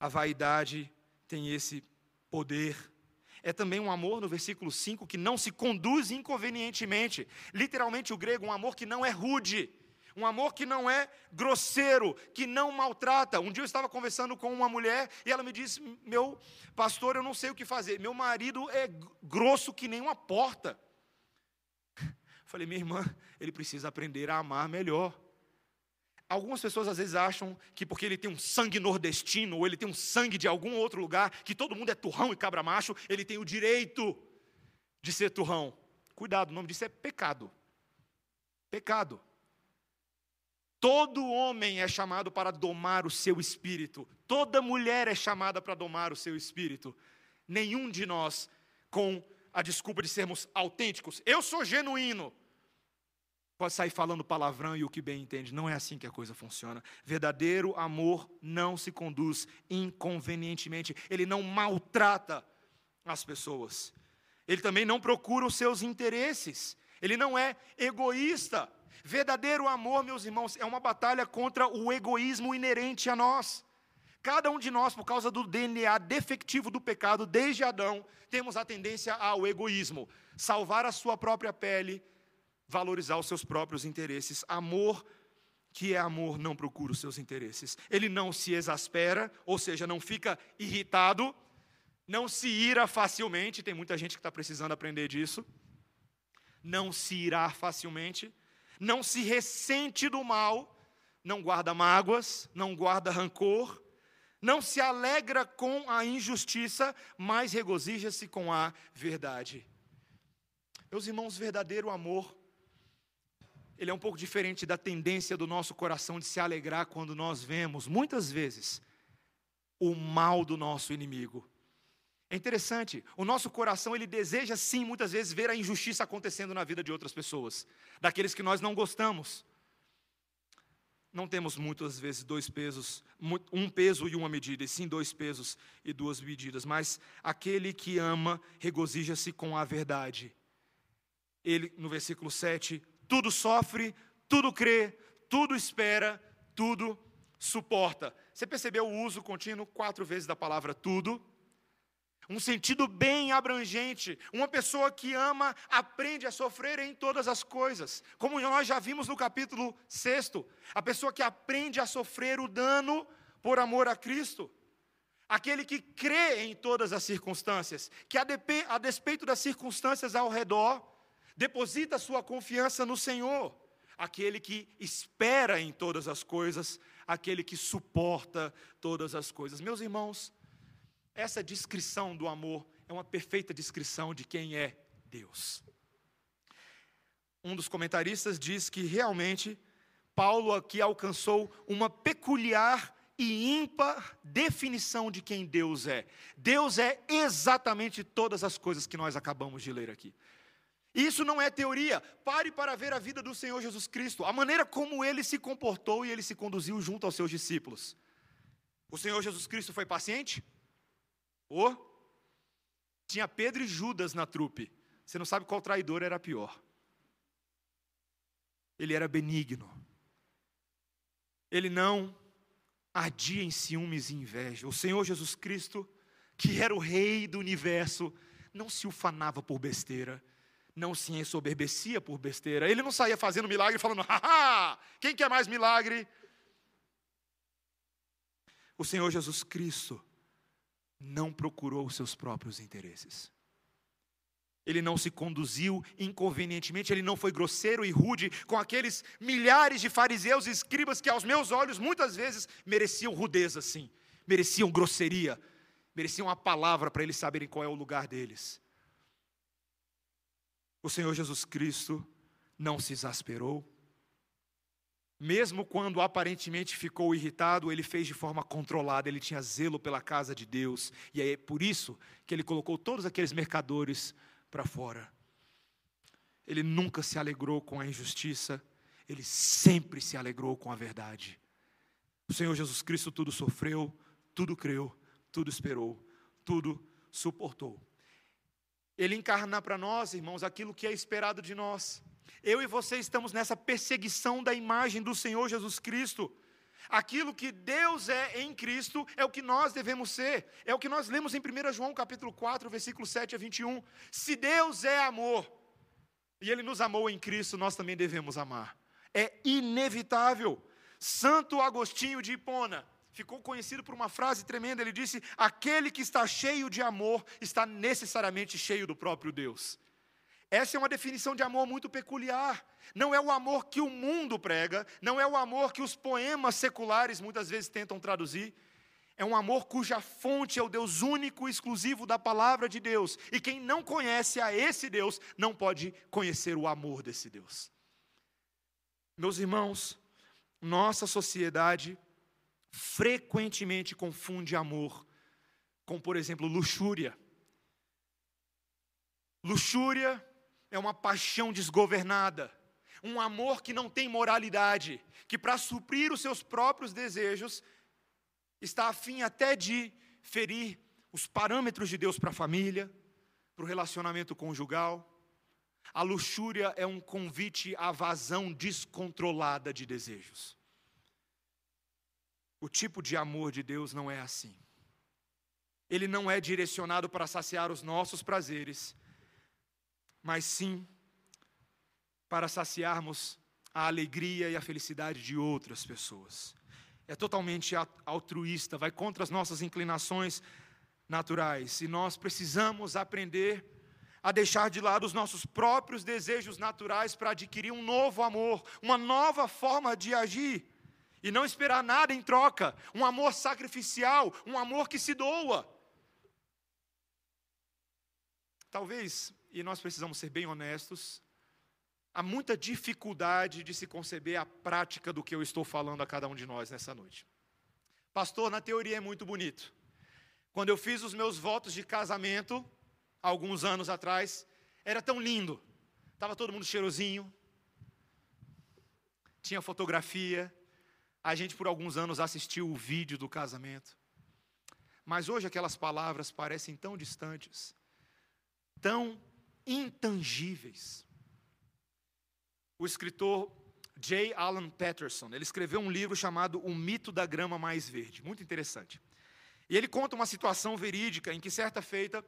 A vaidade tem esse poder. É também um amor, no versículo 5, que não se conduz inconvenientemente. Literalmente, o grego, um amor que não é rude um amor que não é grosseiro, que não maltrata. Um dia eu estava conversando com uma mulher e ela me disse: Meu pastor, eu não sei o que fazer. Meu marido é grosso que nem uma porta. [LAUGHS] Falei, minha irmã, ele precisa aprender a amar melhor. Algumas pessoas às vezes acham que porque ele tem um sangue nordestino ou ele tem um sangue de algum outro lugar, que todo mundo é turrão e cabra macho, ele tem o direito de ser turrão. Cuidado, o nome disso é pecado. Pecado. Todo homem é chamado para domar o seu espírito. Toda mulher é chamada para domar o seu espírito. Nenhum de nós, com a desculpa de sermos autênticos, eu sou genuíno, pode sair falando palavrão e o que bem entende. Não é assim que a coisa funciona. Verdadeiro amor não se conduz inconvenientemente, ele não maltrata as pessoas. Ele também não procura os seus interesses. Ele não é egoísta. Verdadeiro amor, meus irmãos, é uma batalha contra o egoísmo inerente a nós. Cada um de nós, por causa do DNA defectivo do pecado, desde Adão, temos a tendência ao egoísmo, salvar a sua própria pele, valorizar os seus próprios interesses. Amor que é amor não procura os seus interesses. Ele não se exaspera, ou seja, não fica irritado, não se ira facilmente. Tem muita gente que está precisando aprender disso. Não se irá facilmente não se ressente do mal, não guarda mágoas, não guarda rancor, não se alegra com a injustiça, mas regozija-se com a verdade. Meus irmãos, verdadeiro amor, ele é um pouco diferente da tendência do nosso coração de se alegrar quando nós vemos, muitas vezes, o mal do nosso inimigo. É interessante, o nosso coração ele deseja sim muitas vezes ver a injustiça acontecendo na vida de outras pessoas, daqueles que nós não gostamos. Não temos muitas vezes dois pesos, um peso e uma medida, e sim dois pesos e duas medidas, mas aquele que ama regozija-se com a verdade. Ele, no versículo 7, tudo sofre, tudo crê, tudo espera, tudo suporta. Você percebeu o uso contínuo quatro vezes da palavra tudo? Um sentido bem abrangente. Uma pessoa que ama aprende a sofrer em todas as coisas. Como nós já vimos no capítulo 6, a pessoa que aprende a sofrer o dano por amor a Cristo. Aquele que crê em todas as circunstâncias, que a, despeito das circunstâncias ao redor, deposita sua confiança no Senhor. Aquele que espera em todas as coisas, aquele que suporta todas as coisas. Meus irmãos, essa descrição do amor é uma perfeita descrição de quem é Deus. Um dos comentaristas diz que realmente Paulo aqui alcançou uma peculiar e ímpar definição de quem Deus é. Deus é exatamente todas as coisas que nós acabamos de ler aqui. Isso não é teoria. Pare para ver a vida do Senhor Jesus Cristo, a maneira como ele se comportou e ele se conduziu junto aos seus discípulos. O Senhor Jesus Cristo foi paciente? Ou tinha Pedro e Judas na trupe. Você não sabe qual traidor era pior. Ele era benigno. Ele não ardia em ciúmes e inveja. O Senhor Jesus Cristo, que era o rei do universo, não se ufanava por besteira, não se ensoberbecia por besteira. Ele não saía fazendo milagre falando, haha, quem quer mais milagre? O Senhor Jesus Cristo não procurou os seus próprios interesses. Ele não se conduziu inconvenientemente, ele não foi grosseiro e rude com aqueles milhares de fariseus e escribas que, aos meus olhos, muitas vezes mereciam rudeza, sim, mereciam grosseria, mereciam a palavra para eles saberem qual é o lugar deles. O Senhor Jesus Cristo não se exasperou, mesmo quando aparentemente ficou irritado, ele fez de forma controlada, ele tinha zelo pela casa de Deus, e é por isso que ele colocou todos aqueles mercadores para fora. Ele nunca se alegrou com a injustiça, ele sempre se alegrou com a verdade. O Senhor Jesus Cristo tudo sofreu, tudo creu, tudo esperou, tudo suportou. Ele encarna para nós, irmãos, aquilo que é esperado de nós. Eu e você estamos nessa perseguição da imagem do Senhor Jesus Cristo. Aquilo que Deus é em Cristo é o que nós devemos ser. É o que nós lemos em 1 João capítulo 4, versículo 7 a 21. Se Deus é amor, e Ele nos amou em Cristo, nós também devemos amar. É inevitável. Santo Agostinho de Hipona ficou conhecido por uma frase tremenda. Ele disse: Aquele que está cheio de amor está necessariamente cheio do próprio Deus. Essa é uma definição de amor muito peculiar. Não é o amor que o mundo prega, não é o amor que os poemas seculares muitas vezes tentam traduzir. É um amor cuja fonte é o Deus único e exclusivo da palavra de Deus. E quem não conhece a esse Deus não pode conhecer o amor desse Deus. Meus irmãos, nossa sociedade frequentemente confunde amor com, por exemplo, luxúria. Luxúria é uma paixão desgovernada, um amor que não tem moralidade, que para suprir os seus próprios desejos está afim até de ferir os parâmetros de Deus para a família, para o relacionamento conjugal. A luxúria é um convite à vazão descontrolada de desejos. O tipo de amor de Deus não é assim. Ele não é direcionado para saciar os nossos prazeres, mas sim para saciarmos a alegria e a felicidade de outras pessoas. É totalmente altruísta, vai contra as nossas inclinações naturais. E nós precisamos aprender a deixar de lado os nossos próprios desejos naturais para adquirir um novo amor, uma nova forma de agir. E não esperar nada em troca, um amor sacrificial, um amor que se doa. talvez, e nós precisamos ser bem honestos, há muita dificuldade de se conceber a prática do que eu estou falando a cada um de nós nessa noite. Pastor, na teoria é muito bonito. Quando eu fiz os meus votos de casamento, alguns anos atrás, era tão lindo. Estava todo mundo cheirosinho, tinha fotografia, a gente por alguns anos assistiu o vídeo do casamento. Mas hoje aquelas palavras parecem tão distantes, tão intangíveis. O escritor J. Allen Patterson, ele escreveu um livro chamado O Mito da Grama Mais Verde, muito interessante. E ele conta uma situação verídica em que certa feita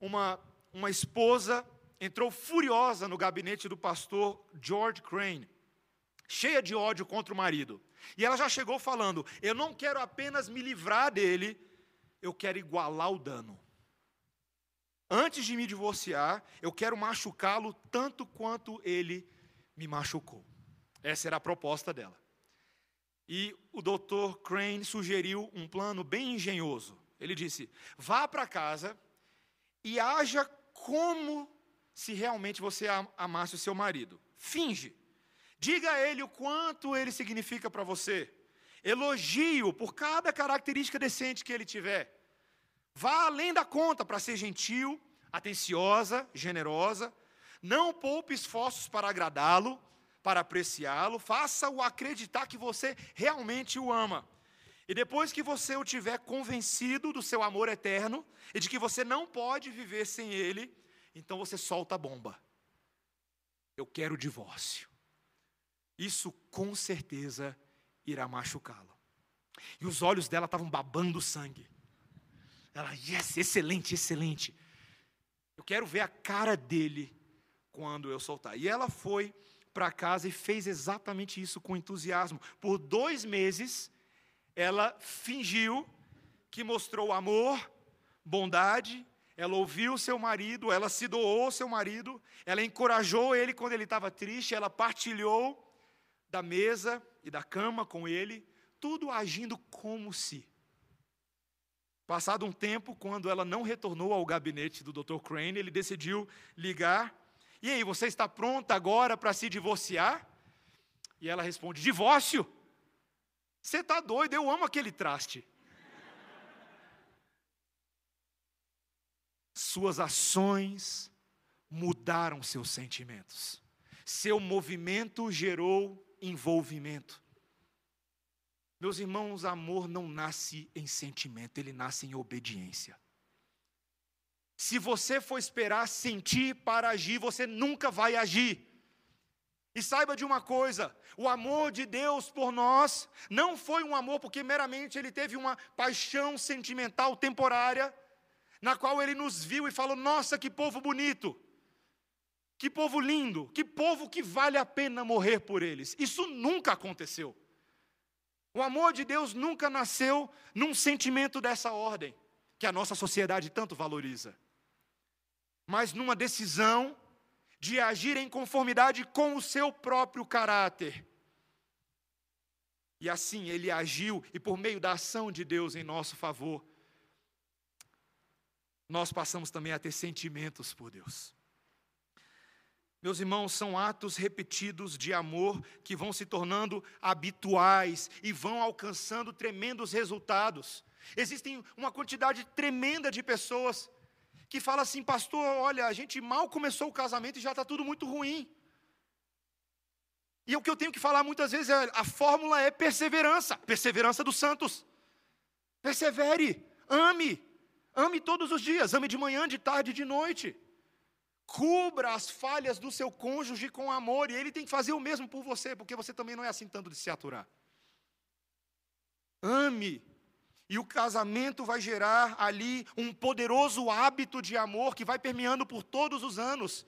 uma, uma esposa entrou furiosa no gabinete do pastor George Crane, cheia de ódio contra o marido. E ela já chegou falando: Eu não quero apenas me livrar dele, eu quero igualar o dano. Antes de me divorciar, eu quero machucá-lo tanto quanto ele me machucou. Essa era a proposta dela. E o doutor Crane sugeriu um plano bem engenhoso. Ele disse: vá para casa e haja como se realmente você amasse o seu marido. Finge. Diga a ele o quanto ele significa para você. Elogie-o por cada característica decente que ele tiver. Vá além da conta para ser gentil, atenciosa, generosa. Não poupe esforços para agradá-lo, para apreciá-lo. Faça-o acreditar que você realmente o ama. E depois que você o tiver convencido do seu amor eterno e de que você não pode viver sem ele, então você solta a bomba. Eu quero o divórcio isso com certeza irá machucá-lo. E os olhos dela estavam babando sangue. Ela, yes, excelente, excelente. Eu quero ver a cara dele quando eu soltar. E ela foi para casa e fez exatamente isso com entusiasmo. Por dois meses, ela fingiu que mostrou amor, bondade, ela ouviu seu marido, ela se doou seu marido, ela encorajou ele quando ele estava triste, ela partilhou da mesa e da cama com ele, tudo agindo como se. Passado um tempo, quando ela não retornou ao gabinete do Dr. Crane, ele decidiu ligar. E aí, você está pronta agora para se divorciar? E ela responde: Divórcio? Você está doido, eu amo aquele traste. Suas ações mudaram seus sentimentos. Seu movimento gerou envolvimento. Meus irmãos, amor não nasce em sentimento, ele nasce em obediência. Se você for esperar sentir para agir, você nunca vai agir. E saiba de uma coisa: o amor de Deus por nós não foi um amor porque meramente ele teve uma paixão sentimental temporária, na qual ele nos viu e falou: Nossa, que povo bonito. Que povo lindo, que povo que vale a pena morrer por eles. Isso nunca aconteceu. O amor de Deus nunca nasceu num sentimento dessa ordem, que a nossa sociedade tanto valoriza, mas numa decisão de agir em conformidade com o seu próprio caráter. E assim ele agiu, e por meio da ação de Deus em nosso favor, nós passamos também a ter sentimentos por Deus. Meus irmãos, são atos repetidos de amor que vão se tornando habituais e vão alcançando tremendos resultados. Existem uma quantidade tremenda de pessoas que falam assim, pastor, olha, a gente mal começou o casamento e já está tudo muito ruim. E o que eu tenho que falar muitas vezes é: a fórmula é perseverança perseverança dos santos. Persevere, ame, ame todos os dias, ame de manhã, de tarde, de noite. Cubra as falhas do seu cônjuge com amor, e ele tem que fazer o mesmo por você, porque você também não é assim tanto de se aturar. Ame, e o casamento vai gerar ali um poderoso hábito de amor que vai permeando por todos os anos,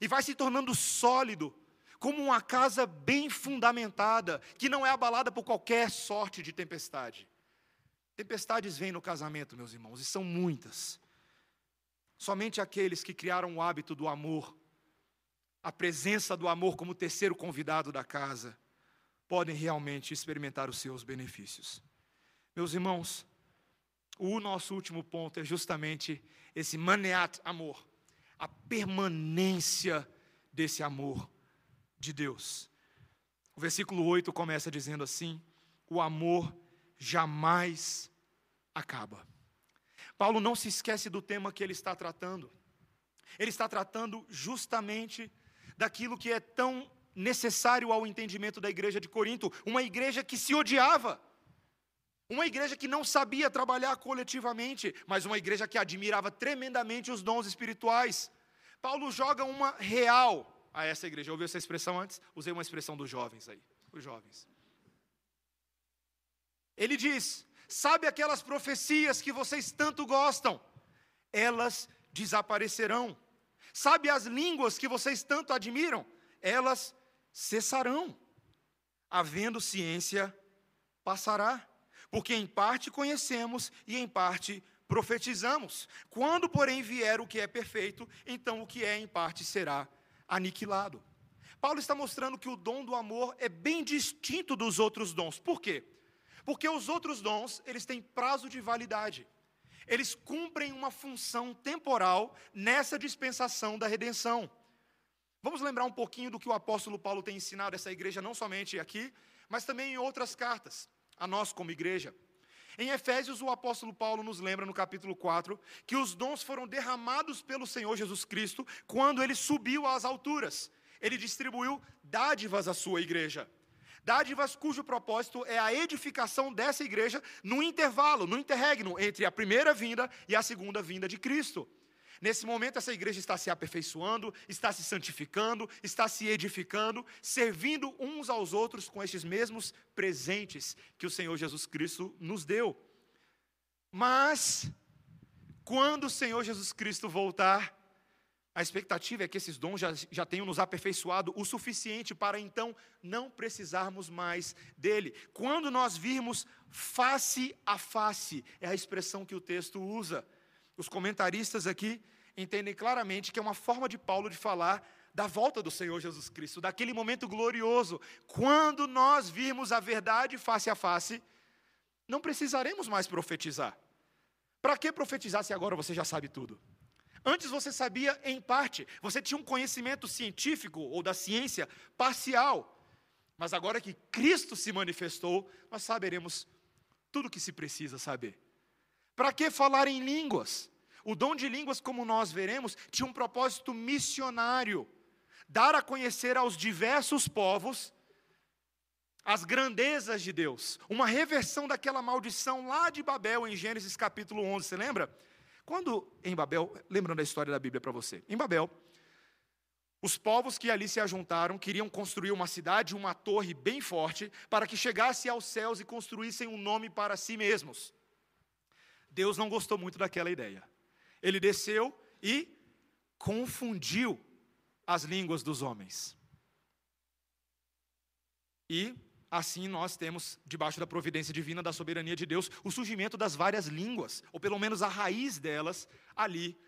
e vai se tornando sólido, como uma casa bem fundamentada, que não é abalada por qualquer sorte de tempestade. Tempestades vêm no casamento, meus irmãos, e são muitas. Somente aqueles que criaram o hábito do amor, a presença do amor como terceiro convidado da casa, podem realmente experimentar os seus benefícios. Meus irmãos, o nosso último ponto é justamente esse maneat amor, a permanência desse amor de Deus. O versículo 8 começa dizendo assim: o amor jamais acaba. Paulo não se esquece do tema que ele está tratando. Ele está tratando justamente daquilo que é tão necessário ao entendimento da igreja de Corinto, uma igreja que se odiava. Uma igreja que não sabia trabalhar coletivamente, mas uma igreja que admirava tremendamente os dons espirituais. Paulo joga uma real a essa igreja. Ouviu essa expressão antes? Usei uma expressão dos jovens aí, os jovens. Ele diz: Sabe aquelas profecias que vocês tanto gostam? Elas desaparecerão. Sabe as línguas que vocês tanto admiram? Elas cessarão. Havendo ciência, passará porque em parte conhecemos e em parte profetizamos. Quando, porém, vier o que é perfeito, então o que é em parte será aniquilado. Paulo está mostrando que o dom do amor é bem distinto dos outros dons. Por quê? Porque os outros dons, eles têm prazo de validade. Eles cumprem uma função temporal nessa dispensação da redenção. Vamos lembrar um pouquinho do que o apóstolo Paulo tem ensinado essa igreja, não somente aqui, mas também em outras cartas a nós como igreja. Em Efésios, o apóstolo Paulo nos lembra no capítulo 4 que os dons foram derramados pelo Senhor Jesus Cristo quando ele subiu às alturas. Ele distribuiu dádivas à sua igreja. Dádivas cujo propósito é a edificação dessa igreja no intervalo, no interregno entre a primeira vinda e a segunda vinda de Cristo. Nesse momento, essa igreja está se aperfeiçoando, está se santificando, está se edificando, servindo uns aos outros com estes mesmos presentes que o Senhor Jesus Cristo nos deu. Mas, quando o Senhor Jesus Cristo voltar, a expectativa é que esses dons já, já tenham nos aperfeiçoado o suficiente para então não precisarmos mais dele. Quando nós virmos face a face, é a expressão que o texto usa os comentaristas aqui entendem claramente que é uma forma de Paulo de falar da volta do Senhor Jesus Cristo, daquele momento glorioso, quando nós virmos a verdade face a face, não precisaremos mais profetizar. Para que profetizar se agora você já sabe tudo? Antes você sabia em parte, você tinha um conhecimento científico ou da ciência parcial, mas agora que Cristo se manifestou, nós saberemos tudo o que se precisa saber. Para que falar em línguas? O dom de línguas, como nós veremos, tinha um propósito missionário dar a conhecer aos diversos povos as grandezas de Deus, uma reversão daquela maldição lá de Babel em Gênesis capítulo 11, você lembra? Quando em Babel, lembrando a história da Bíblia para você, em Babel, os povos que ali se ajuntaram queriam construir uma cidade, uma torre bem forte, para que chegasse aos céus e construíssem um nome para si mesmos. Deus não gostou muito daquela ideia. Ele desceu e confundiu as línguas dos homens. E assim nós temos, debaixo da providência divina, da soberania de Deus, o surgimento das várias línguas, ou pelo menos a raiz delas, ali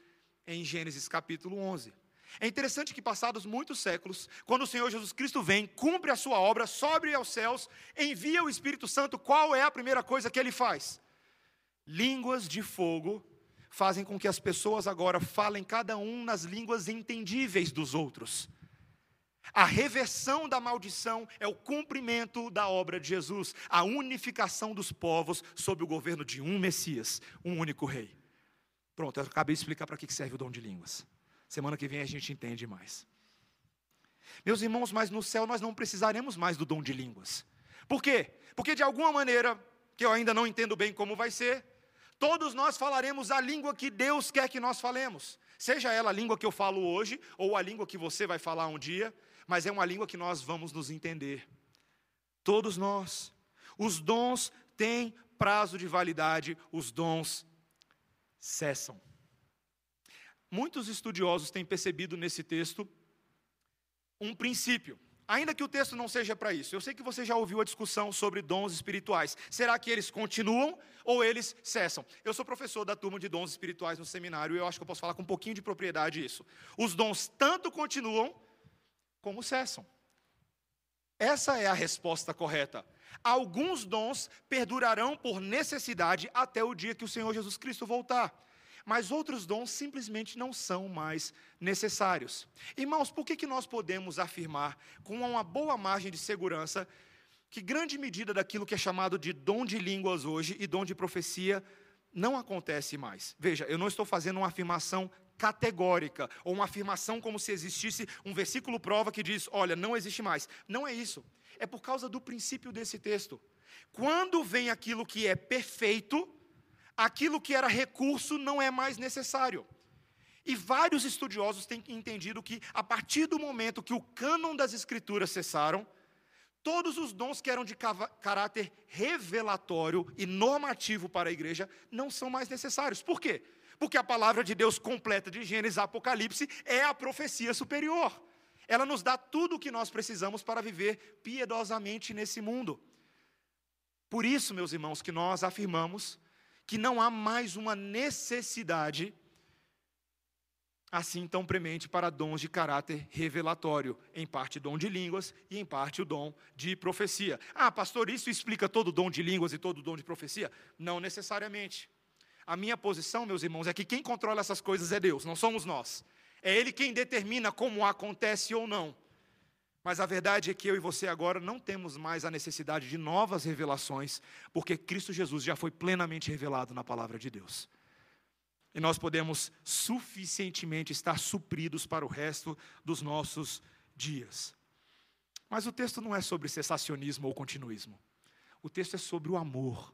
em Gênesis capítulo 11. É interessante que, passados muitos séculos, quando o Senhor Jesus Cristo vem, cumpre a sua obra, sobe aos céus, envia o Espírito Santo, qual é a primeira coisa que ele faz? línguas de fogo fazem com que as pessoas agora falem cada um nas línguas entendíveis dos outros. A reversão da maldição é o cumprimento da obra de Jesus, a unificação dos povos sob o governo de um Messias, um único rei. Pronto, eu acabei de explicar para que serve o dom de línguas. Semana que vem a gente entende mais. Meus irmãos, mas no céu nós não precisaremos mais do dom de línguas. Por quê? Porque de alguma maneira, que eu ainda não entendo bem como vai ser, Todos nós falaremos a língua que Deus quer que nós falemos. Seja ela a língua que eu falo hoje, ou a língua que você vai falar um dia, mas é uma língua que nós vamos nos entender. Todos nós. Os dons têm prazo de validade, os dons cessam. Muitos estudiosos têm percebido nesse texto um princípio. Ainda que o texto não seja para isso, eu sei que você já ouviu a discussão sobre dons espirituais. Será que eles continuam ou eles cessam? Eu sou professor da turma de dons espirituais no seminário e eu acho que eu posso falar com um pouquinho de propriedade isso. Os dons tanto continuam como cessam. Essa é a resposta correta. Alguns dons perdurarão por necessidade até o dia que o Senhor Jesus Cristo voltar. mas outros dons simplesmente não são mais necessários. Irmãos, por que, que nós podemos afirmar, com uma boa margem de segurança, que grande medida daquilo que é chamado de dom de línguas hoje e dom de profecia não acontece mais? Veja, eu não estou fazendo uma afirmação categórica, ou uma afirmação como se existisse um versículo prova que diz: olha, não existe mais. Não é isso. É por causa do princípio desse texto. Quando vem aquilo que é perfeito, aquilo que era recurso não é mais necessário. E vários estudiosos têm entendido que, a partir do momento que o cânon das Escrituras cessaram, todos os dons que eram de caráter revelatório e normativo para a igreja não são mais necessários. Por quê? Porque a palavra de Deus completa de Gênesis a Apocalipse é a profecia superior. Ela nos dá tudo o que nós precisamos para viver piedosamente nesse mundo. Por isso, meus irmãos, que nós afirmamos que não há mais uma necessidade assim tão premente para dons de caráter revelatório, em parte dom de línguas e em parte o dom de profecia. Ah, pastor, isso explica todo o dom de línguas e todo dom de profecia? Não necessariamente. A minha posição, meus irmãos, é que quem controla essas coisas é Deus, não somos nós. É Ele quem determina como acontece ou não. Mas a verdade é que eu e você agora não temos mais a necessidade de novas revelações, porque Cristo Jesus já foi plenamente revelado na palavra de Deus. E nós podemos suficientemente estar supridos para o resto dos nossos dias. Mas o texto não é sobre cessacionismo ou continuismo. O texto é sobre o amor.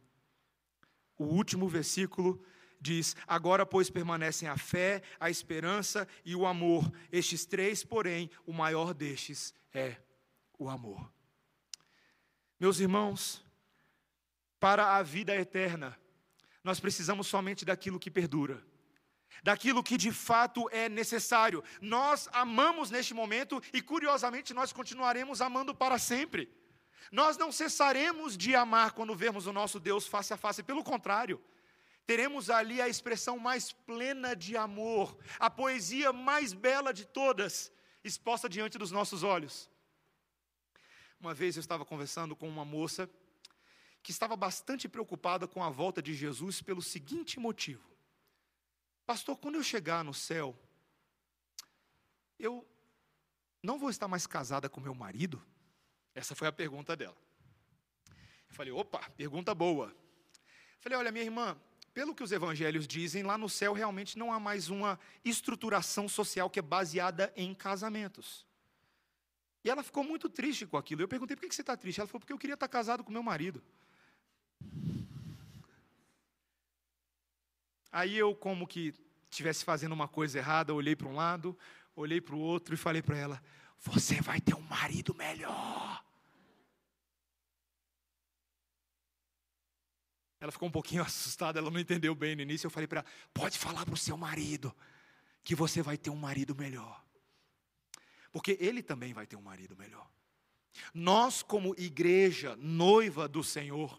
O último versículo diz: Agora, pois, permanecem a fé, a esperança e o amor. Estes três, porém, o maior destes é o amor. Meus irmãos, para a vida eterna, nós precisamos somente daquilo que perdura, daquilo que de fato é necessário. Nós amamos neste momento e, curiosamente, nós continuaremos amando para sempre. Nós não cessaremos de amar quando vermos o nosso Deus face a face, pelo contrário, teremos ali a expressão mais plena de amor, a poesia mais bela de todas, exposta diante dos nossos olhos. Uma vez eu estava conversando com uma moça que estava bastante preocupada com a volta de Jesus pelo seguinte motivo: Pastor, quando eu chegar no céu, eu não vou estar mais casada com meu marido? Essa foi a pergunta dela. Eu falei, opa, pergunta boa. Eu falei, olha, minha irmã, pelo que os evangelhos dizem, lá no céu realmente não há mais uma estruturação social que é baseada em casamentos. E ela ficou muito triste com aquilo. Eu perguntei, por que você está triste? Ela falou, porque eu queria estar casado com meu marido. Aí eu, como que estivesse fazendo uma coisa errada, olhei para um lado, olhei para o outro e falei para ela: Você vai ter um marido melhor. Ela ficou um pouquinho [LAUGHS] assustada, ela não entendeu bem no início. Eu falei para ela: pode falar para o seu marido que você vai ter um marido melhor. Porque ele também vai ter um marido melhor. Nós, como igreja, noiva do Senhor,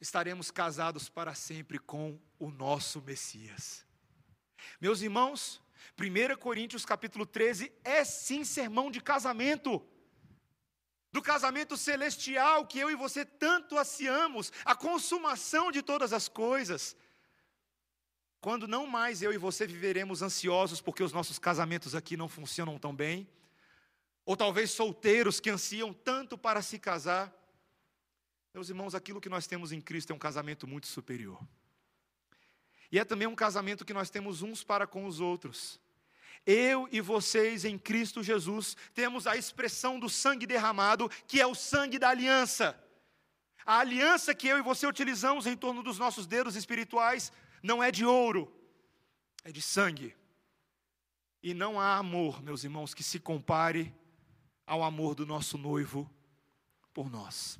estaremos casados para sempre com o nosso Messias. Meus irmãos, 1 Coríntios capítulo 13 é sim sermão de casamento do casamento celestial que eu e você tanto ansiamos, a consumação de todas as coisas. Quando não mais eu e você viveremos ansiosos porque os nossos casamentos aqui não funcionam tão bem, ou talvez solteiros que ansiam tanto para se casar. Meus irmãos, aquilo que nós temos em Cristo é um casamento muito superior. E é também um casamento que nós temos uns para com os outros. Eu e vocês em Cristo Jesus temos a expressão do sangue derramado, que é o sangue da aliança. A aliança que eu e você utilizamos em torno dos nossos dedos espirituais não é de ouro, é de sangue. E não há amor, meus irmãos, que se compare ao amor do nosso noivo por nós.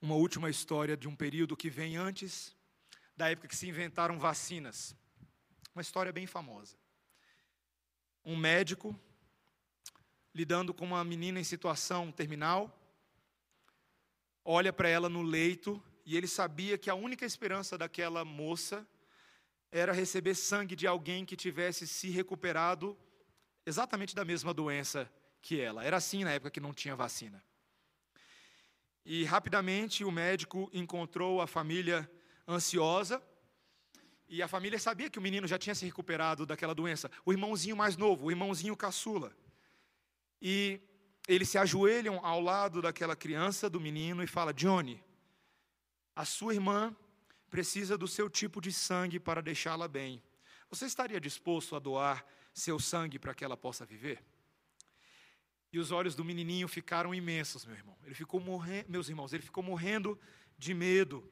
Uma última história de um período que vem antes da época que se inventaram vacinas. Uma história bem famosa. Um médico lidando com uma menina em situação terminal, olha para ela no leito e ele sabia que a única esperança daquela moça era receber sangue de alguém que tivesse se recuperado exatamente da mesma doença que ela. Era assim na época que não tinha vacina. E rapidamente o médico encontrou a família ansiosa. E a família sabia que o menino já tinha se recuperado daquela doença. O irmãozinho mais novo, o irmãozinho caçula. E eles se ajoelham ao lado daquela criança, do menino, e fala: Johnny, a sua irmã precisa do seu tipo de sangue para deixá-la bem. Você estaria disposto a doar seu sangue para que ela possa viver? E os olhos do menininho ficaram imensos, meu irmão. Ele ficou morrendo, meus irmãos, ele ficou morrendo de medo.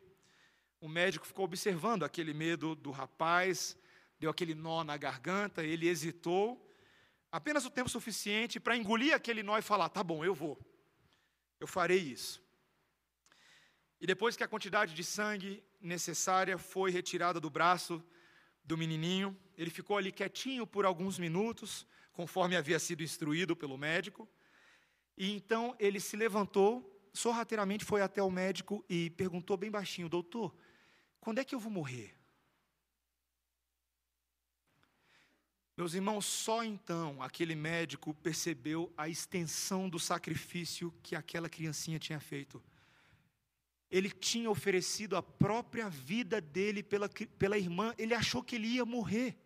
O médico ficou observando aquele medo do rapaz, deu aquele nó na garganta, ele hesitou, apenas o tempo suficiente para engolir aquele nó e falar: "Tá bom, eu vou. Eu farei isso". E depois que a quantidade de sangue necessária foi retirada do braço do menininho, ele ficou ali quietinho por alguns minutos, conforme havia sido instruído pelo médico. E então ele se levantou, sorrateiramente foi até o médico e perguntou bem baixinho: Doutor, quando é que eu vou morrer? Meus irmãos, só então aquele médico percebeu a extensão do sacrifício que aquela criancinha tinha feito. Ele tinha oferecido a própria vida dele pela, pela irmã, ele achou que ele ia morrer.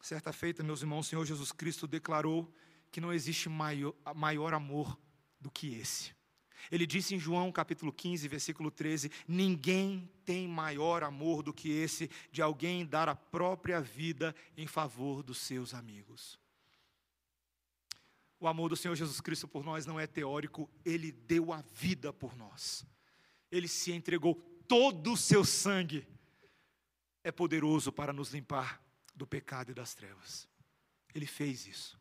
Certa feita, meus irmãos, o Senhor Jesus Cristo declarou que não existe maior, maior amor do que esse. Ele disse em João capítulo 15, versículo 13: Ninguém tem maior amor do que esse de alguém dar a própria vida em favor dos seus amigos. O amor do Senhor Jesus Cristo por nós não é teórico, ele deu a vida por nós. Ele se entregou todo o seu sangue. É poderoso para nos limpar do pecado e das trevas. Ele fez isso.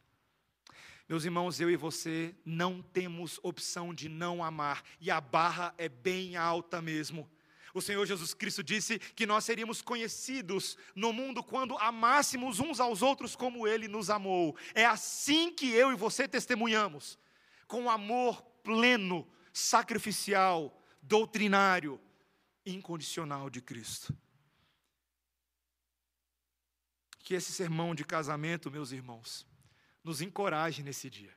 Meus irmãos, eu e você não temos opção de não amar, e a barra é bem alta mesmo. O Senhor Jesus Cristo disse que nós seríamos conhecidos no mundo quando amássemos uns aos outros como Ele nos amou. É assim que eu e você testemunhamos, com amor pleno, sacrificial, doutrinário, incondicional de Cristo. Que esse sermão de casamento, meus irmãos, nos encoraje nesse dia.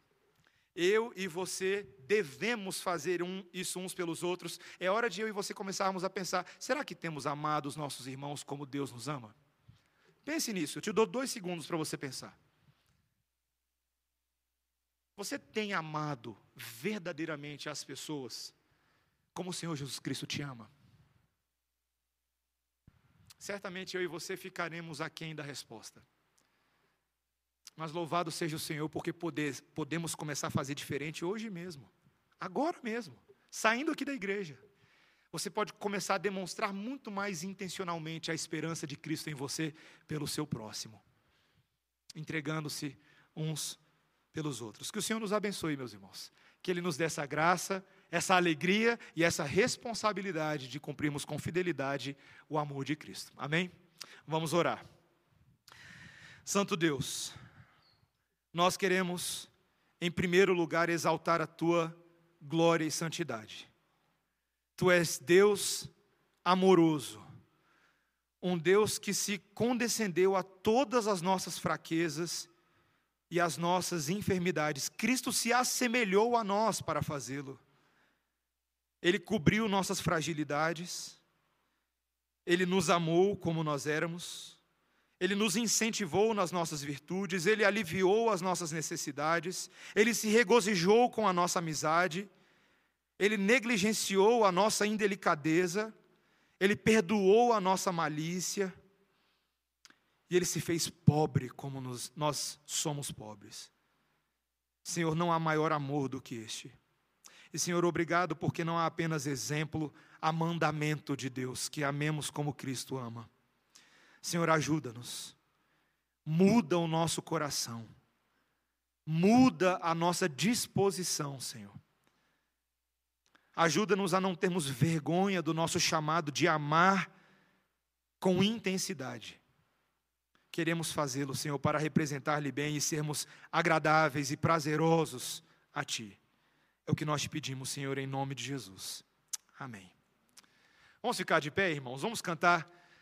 Eu e você devemos fazer um, isso uns pelos outros. É hora de eu e você começarmos a pensar: será que temos amado os nossos irmãos como Deus nos ama? Pense nisso, eu te dou dois segundos para você pensar. Você tem amado verdadeiramente as pessoas como o Senhor Jesus Cristo te ama? certamente eu e você ficaremos aquém da resposta. Mas louvado seja o Senhor, porque poder, podemos começar a fazer diferente hoje mesmo, agora mesmo, saindo aqui da igreja. Você pode começar a demonstrar muito mais intencionalmente a esperança de Cristo em você pelo seu próximo, entregando-se uns pelos outros. Que o Senhor nos abençoe, meus irmãos. Que Ele nos dê essa graça essa alegria e essa responsabilidade de cumprirmos com fidelidade o amor de Cristo. Amém? Vamos orar. Santo Deus, nós queremos, em primeiro lugar, exaltar a tua glória e santidade. Tu és Deus amoroso, um Deus que se condescendeu a todas as nossas fraquezas e as nossas enfermidades. Cristo se assemelhou a nós para fazê-lo. Ele cobriu nossas fragilidades, Ele nos amou como nós éramos, Ele nos incentivou nas nossas virtudes, Ele aliviou as nossas necessidades, Ele se regozijou com a nossa amizade, Ele negligenciou a nossa indelicadeza, Ele perdoou a nossa malícia, e Ele se fez pobre como nos, nós somos pobres. Senhor, não há maior amor do que este. E, Senhor, obrigado porque não há apenas exemplo, há mandamento de Deus, que amemos como Cristo ama. Senhor, ajuda-nos. Muda o nosso coração. Muda a nossa disposição, Senhor. Ajuda-nos a não termos vergonha do nosso chamado de amar com intensidade. Queremos fazê-lo, Senhor, para representar-lhe bem e sermos agradáveis e prazerosos a Ti. É o que nós te pedimos, Senhor, em nome de Jesus. Amém. Vamos ficar de pé, irmãos? Vamos cantar